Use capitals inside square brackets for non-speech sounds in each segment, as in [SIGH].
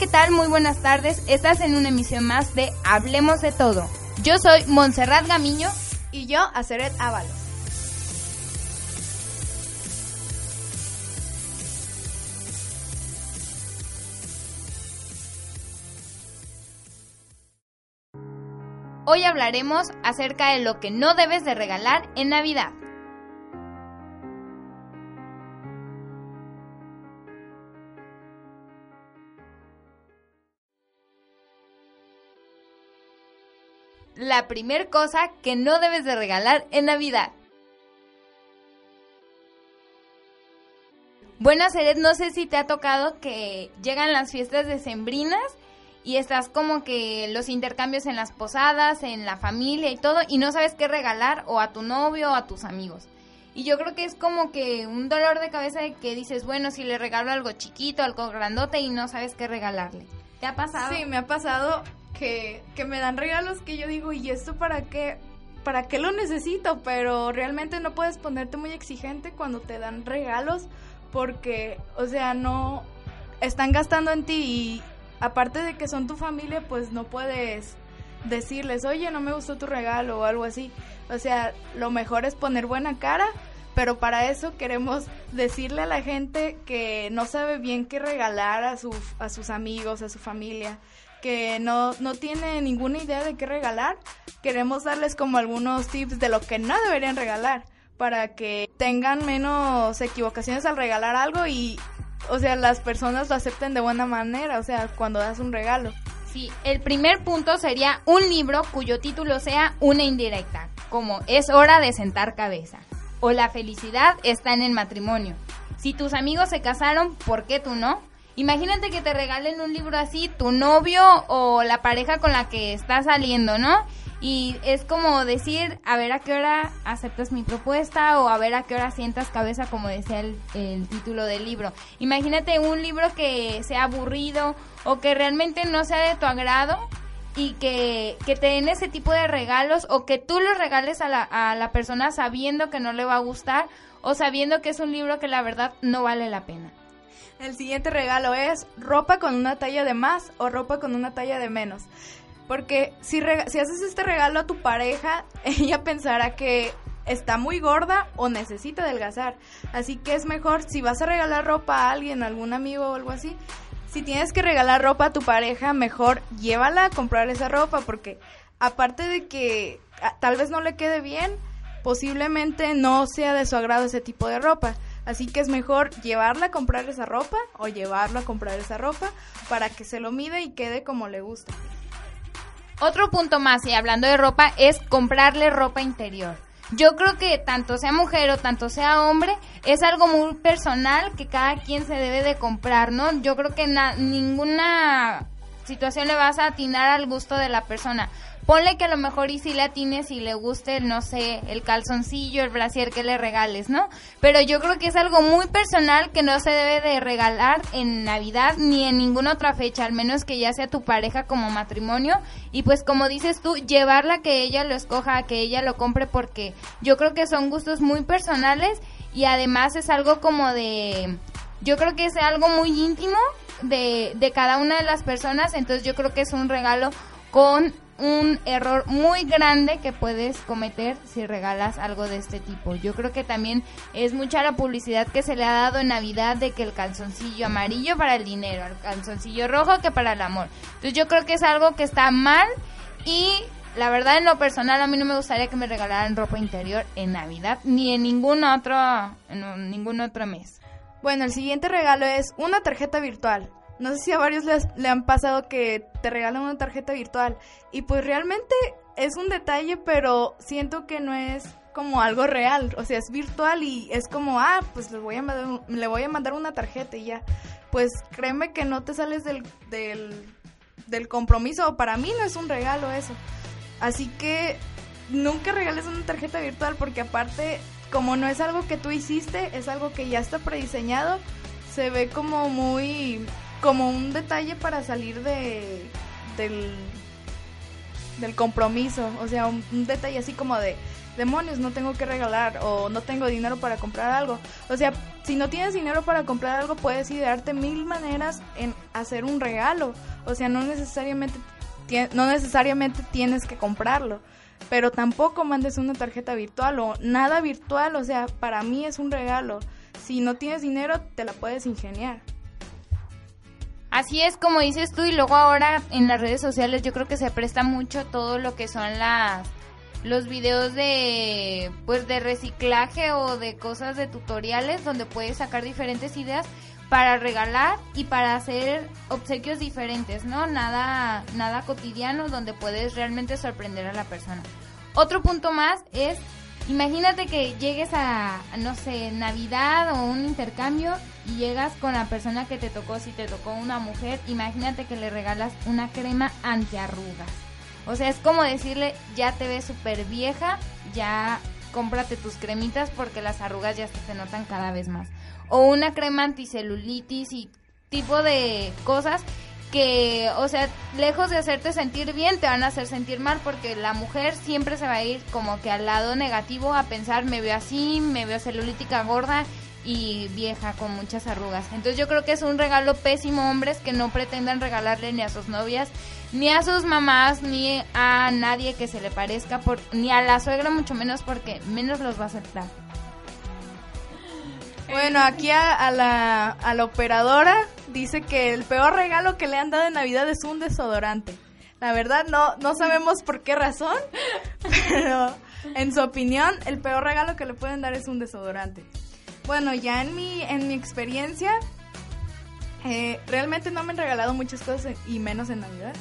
¿Qué tal? Muy buenas tardes. Estás en una emisión más de Hablemos de Todo. Yo soy Montserrat Gamiño. Y yo, Aceret Ábalos. Hoy hablaremos acerca de lo que no debes de regalar en Navidad. La primer cosa que no debes de regalar en Navidad. Bueno, Seret, no sé si te ha tocado que llegan las fiestas decembrinas y estás como que los intercambios en las posadas, en la familia y todo, y no sabes qué regalar o a tu novio o a tus amigos. Y yo creo que es como que un dolor de cabeza de que dices, bueno, si le regalo algo chiquito, algo grandote y no sabes qué regalarle. ¿Te ha pasado? Sí, me ha pasado que, que me dan regalos que yo digo, ¿y esto para qué? ¿Para qué lo necesito? Pero realmente no puedes ponerte muy exigente cuando te dan regalos porque, o sea, no están gastando en ti y aparte de que son tu familia, pues no puedes decirles, oye, no me gustó tu regalo o algo así. O sea, lo mejor es poner buena cara, pero para eso queremos decirle a la gente que no sabe bien qué regalar a, su, a sus amigos, a su familia, que no, no tiene ninguna idea de qué regalar. Queremos darles como algunos tips de lo que no deberían regalar para que tengan menos equivocaciones al regalar algo y, o sea, las personas lo acepten de buena manera, o sea, cuando das un regalo. Sí, el primer punto sería un libro cuyo título sea una indirecta, como Es hora de sentar cabeza, o La felicidad está en el matrimonio. Si tus amigos se casaron, ¿por qué tú no? Imagínate que te regalen un libro así, tu novio o la pareja con la que estás saliendo, ¿no? Y es como decir, a ver a qué hora aceptas mi propuesta o a ver a qué hora sientas cabeza, como decía el, el, título del libro. Imagínate un libro que sea aburrido o que realmente no sea de tu agrado y que, te den ese tipo de regalos o que tú los regales a la, a la persona sabiendo que no le va a gustar o sabiendo que es un libro que la verdad no vale la pena. El siguiente regalo es ropa con una talla de más o ropa con una talla de menos. Porque si, si haces este regalo a tu pareja, [LAUGHS] ella pensará que está muy gorda o necesita adelgazar. Así que es mejor si vas a regalar ropa a alguien, a algún amigo o algo así. Si tienes que regalar ropa a tu pareja, mejor llévala a comprar esa ropa porque aparte de que tal vez no le quede bien, posiblemente no sea de su agrado ese tipo de ropa. Así que es mejor llevarla a comprar esa ropa o llevarlo a comprar esa ropa para que se lo mide y quede como le gusta. Otro punto más, y hablando de ropa, es comprarle ropa interior. Yo creo que tanto sea mujer o tanto sea hombre, es algo muy personal que cada quien se debe de comprar, ¿no? Yo creo que ninguna situación le vas a atinar al gusto de la persona. Ponle que a lo mejor y si le atines y le guste, no sé, el calzoncillo, el brasier que le regales, ¿no? Pero yo creo que es algo muy personal que no se debe de regalar en Navidad ni en ninguna otra fecha, al menos que ya sea tu pareja como matrimonio. Y pues como dices tú, llevarla a que ella lo escoja, a que ella lo compre, porque yo creo que son gustos muy personales y además es algo como de... Yo creo que es algo muy íntimo de, de cada una de las personas, entonces yo creo que es un regalo con un error muy grande que puedes cometer si regalas algo de este tipo. Yo creo que también es mucha la publicidad que se le ha dado en Navidad de que el calzoncillo amarillo para el dinero, el calzoncillo rojo que para el amor. Entonces yo creo que es algo que está mal y la verdad en lo personal a mí no me gustaría que me regalaran ropa interior en Navidad ni en ningún otro en ningún otro mes. Bueno, el siguiente regalo es una tarjeta virtual. No sé si a varios les, le han pasado que te regalan una tarjeta virtual y pues realmente es un detalle, pero siento que no es como algo real, o sea, es virtual y es como, ah, pues le voy a mandar, le voy a mandar una tarjeta y ya. Pues créeme que no te sales del, del, del compromiso, para mí no es un regalo eso. Así que nunca regales una tarjeta virtual porque aparte, como no es algo que tú hiciste, es algo que ya está prediseñado, se ve como muy, como un detalle para salir de, del, compromiso, o sea, un, un detalle así como de, demonios, no tengo que regalar o no tengo dinero para comprar algo. O sea, si no tienes dinero para comprar algo, puedes idearte mil maneras en hacer un regalo. O sea, no necesariamente, no necesariamente tienes que comprarlo. Pero tampoco mandes una tarjeta virtual o nada virtual. O sea, para mí es un regalo. Si no tienes dinero, te la puedes ingeniar. Así es como dices tú y luego ahora en las redes sociales yo creo que se presta mucho todo lo que son las los videos de pues de reciclaje o de cosas de tutoriales donde puedes sacar diferentes ideas para regalar y para hacer obsequios diferentes, ¿no? Nada nada cotidiano donde puedes realmente sorprender a la persona. Otro punto más es imagínate que llegues a no sé, Navidad o un intercambio y llegas con la persona que te tocó, si te tocó una mujer, imagínate que le regalas una crema antiarrugas o sea, es como decirle, ya te ves súper vieja, ya cómprate tus cremitas porque las arrugas ya se notan cada vez más. O una crema anticelulitis y tipo de cosas que, o sea, lejos de hacerte sentir bien, te van a hacer sentir mal porque la mujer siempre se va a ir como que al lado negativo a pensar, me veo así, me veo celulítica gorda y vieja con muchas arrugas. Entonces yo creo que es un regalo pésimo hombres que no pretendan regalarle ni a sus novias ni a sus mamás, ni a nadie que se le parezca, por, ni a la suegra mucho menos porque menos los va a aceptar. Bueno, aquí a, la, a la operadora dice que el peor regalo que le han dado en Navidad es un desodorante. La verdad no, no sabemos por qué razón, [LAUGHS] pero en su opinión el peor regalo que le pueden dar es un desodorante. Bueno, ya en mi, en mi experiencia, eh, realmente no me han regalado muchas cosas y menos en Navidad.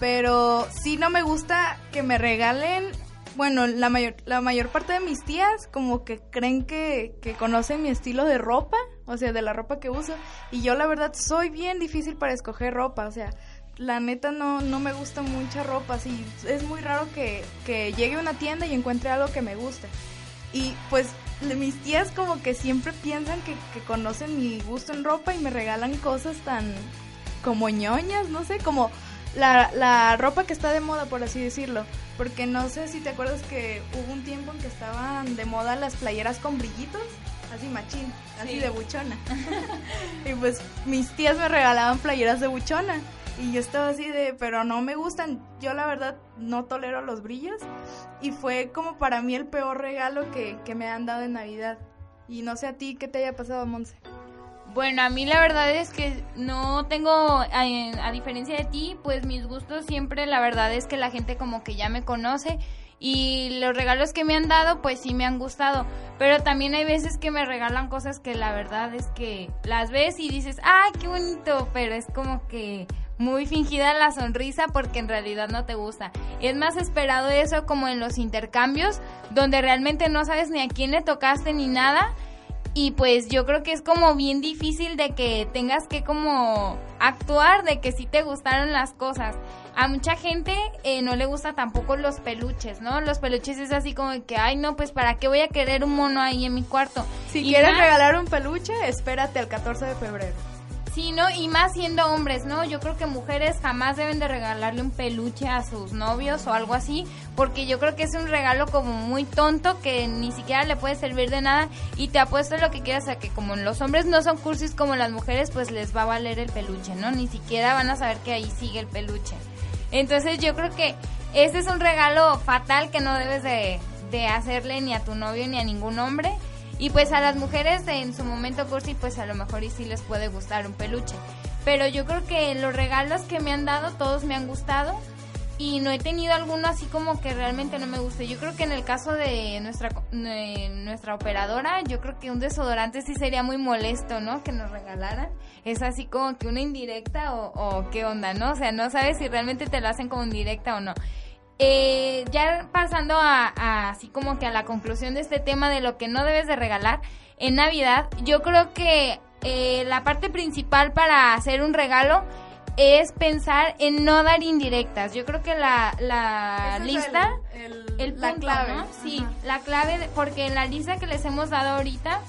Pero sí no me gusta que me regalen, bueno, la mayor, la mayor parte de mis tías como que creen que, que conocen mi estilo de ropa, o sea, de la ropa que uso. Y yo la verdad soy bien difícil para escoger ropa, o sea, la neta no, no me gusta mucha ropa, así es muy raro que, que llegue a una tienda y encuentre algo que me guste. Y pues mis tías como que siempre piensan que, que, conocen mi gusto en ropa y me regalan cosas tan como ñoñas, no sé, como la, la ropa que está de moda, por así decirlo. Porque no sé si te acuerdas que hubo un tiempo en que estaban de moda las playeras con brillitos, así machín, así de buchona. [LAUGHS] y pues mis tías me regalaban playeras de buchona. Y yo estaba así de, pero no me gustan. Yo la verdad no tolero los brillos. Y fue como para mí el peor regalo que, que me han dado en Navidad. Y no sé a ti qué te haya pasado, Monse. Bueno, a mí la verdad es que no tengo, a, diferencia de ti, pues mis gustos siempre, la verdad es que la gente como que ya me conoce y los regalos que me han dado, pues sí me han gustado. Pero también hay veces que me regalan cosas que la verdad es que las ves y dices, ¡ay, qué bonito! Pero es como que muy fingida la sonrisa porque en realidad no te gusta. Es más esperado eso como en los intercambios, donde realmente no sabes ni a quién le tocaste ni nada y pues yo creo que es como bien difícil de que tengas que como actuar de que sí te gustaron las cosas. A mucha gente eh, no le gusta tampoco los peluches, ¿no? Los peluches es así como que, ay no, pues para qué voy a querer un mono ahí en mi cuarto. Si quieres regalar un peluche, espérate al 14 de febrero. Sí, ¿no? Y más siendo hombres, ¿no? Yo creo que mujeres jamás deben de regalarle un peluche a sus novios o algo así, porque yo creo que es un regalo como muy tonto que ni siquiera le puede servir de nada y te apuesto lo que quieras a que como los hombres no son cursis como las mujeres, pues les va a valer el peluche, ¿no? Ni siquiera van a saber que ahí sigue el peluche. Entonces yo creo que ese es un regalo fatal que no debes de, de hacerle ni a tu novio ni a ningún hombre y pues a las mujeres en su momento cursi, pues a lo mejor y sí les puede gustar un peluche. Pero yo creo que los regalos que me han dado, todos me han gustado. y no he tenido alguno así como que realmente no me guste. Yo creo que en el caso de nuestra nuestra operadora, yo creo que un desodorante sí sería muy molesto, ¿no? Que nos regalaran. Es así como que una indirecta o, qué onda, ¿no? O sea, no sabes si realmente te lo hacen como indirecta o no. Eh, ya pasando a, así como que a la conclusión de este tema de lo que no debes de regalar en Navidad, yo creo que eh, la parte principal para hacer un regalo es pensar en no dar indirectas. Yo creo que la, la lista, el, la clave, Sí, la clave, porque en la lista que les hemos dado ahorita,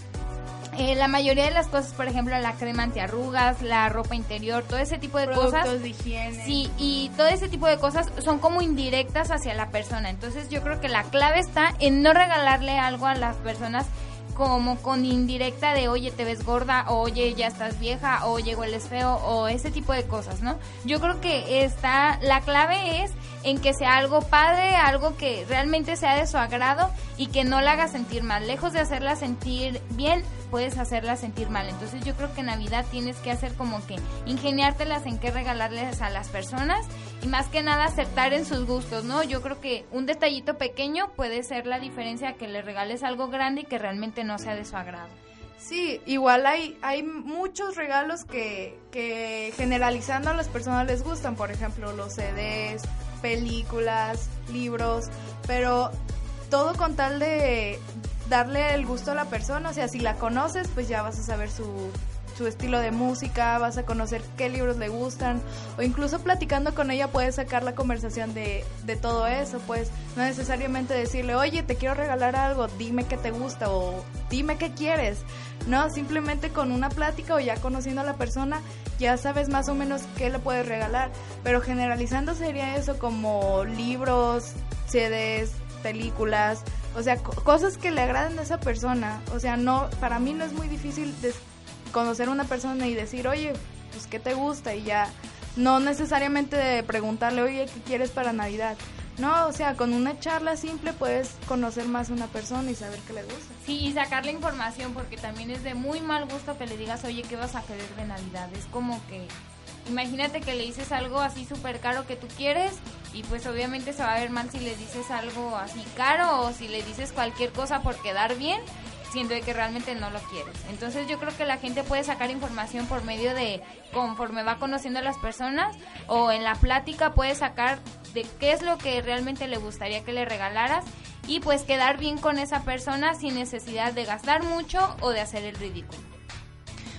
eh, la mayoría de las cosas, por ejemplo, la crema antiarrugas, la ropa interior, todo ese tipo de cosas. de higiene. Sí, y todo ese tipo de cosas son como indirectas hacia la persona. Entonces yo creo que la clave está en no regalarle algo a las personas como con indirecta de oye te ves gorda o oye ya estás vieja o oye hueles feo o ese tipo de cosas, ¿no? Yo creo que está la clave es en que sea algo padre, algo que realmente sea de su agrado y que no la haga sentir mal. Lejos de hacerla sentir bien, puedes hacerla sentir mal. Entonces yo creo que Navidad tienes que hacer como que ingeniártelas en qué regalarles a las personas y más que nada aceptar en sus gustos, ¿no? Yo creo que un detallito pequeño puede ser la diferencia que le regales algo grande y que realmente no sea de su agrado. Sí, igual hay, hay muchos regalos que, que generalizando a las personas les gustan, por ejemplo, los CDs, películas, libros, pero todo con tal de darle el gusto a la persona, o sea, si la conoces, pues ya vas a saber su, su estilo de música, vas a conocer qué libros le gustan, o incluso platicando con ella puedes sacar la conversación de, de todo eso, pues no necesariamente decirle, oye, te quiero regalar algo, dime qué te gusta o dime qué quieres, no, simplemente con una plática o ya conociendo a la persona ya sabes más o menos qué le puedes regalar, pero generalizando sería eso como libros, CDs, películas, o sea, cosas que le agraden a esa persona, o sea, no, para mí no es muy difícil conocer a una persona y decir, oye, pues qué te gusta y ya, no necesariamente preguntarle, oye, ¿qué quieres para Navidad? No, o sea, con una charla simple puedes conocer más a una persona y saber qué le gusta. Sí, y sacarle información, porque también es de muy mal gusto que le digas, oye, ¿qué vas a querer de Navidad? Es como que, imagínate que le dices algo así súper caro que tú quieres y pues obviamente se va a ver mal si le dices algo así caro o si le dices cualquier cosa por quedar bien siendo que realmente no lo quieres. Entonces yo creo que la gente puede sacar información por medio de conforme va conociendo a las personas o en la plática puede sacar de qué es lo que realmente le gustaría que le regalaras y pues quedar bien con esa persona sin necesidad de gastar mucho o de hacer el ridículo.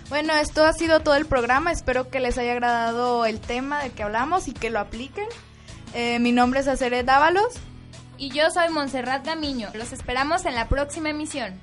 Bueno, esto ha sido todo el programa. Espero que les haya agradado el tema del que hablamos y que lo apliquen. Eh, mi nombre es Aceret Dávalos. Y yo soy Montserrat Gamiño. Los esperamos en la próxima emisión.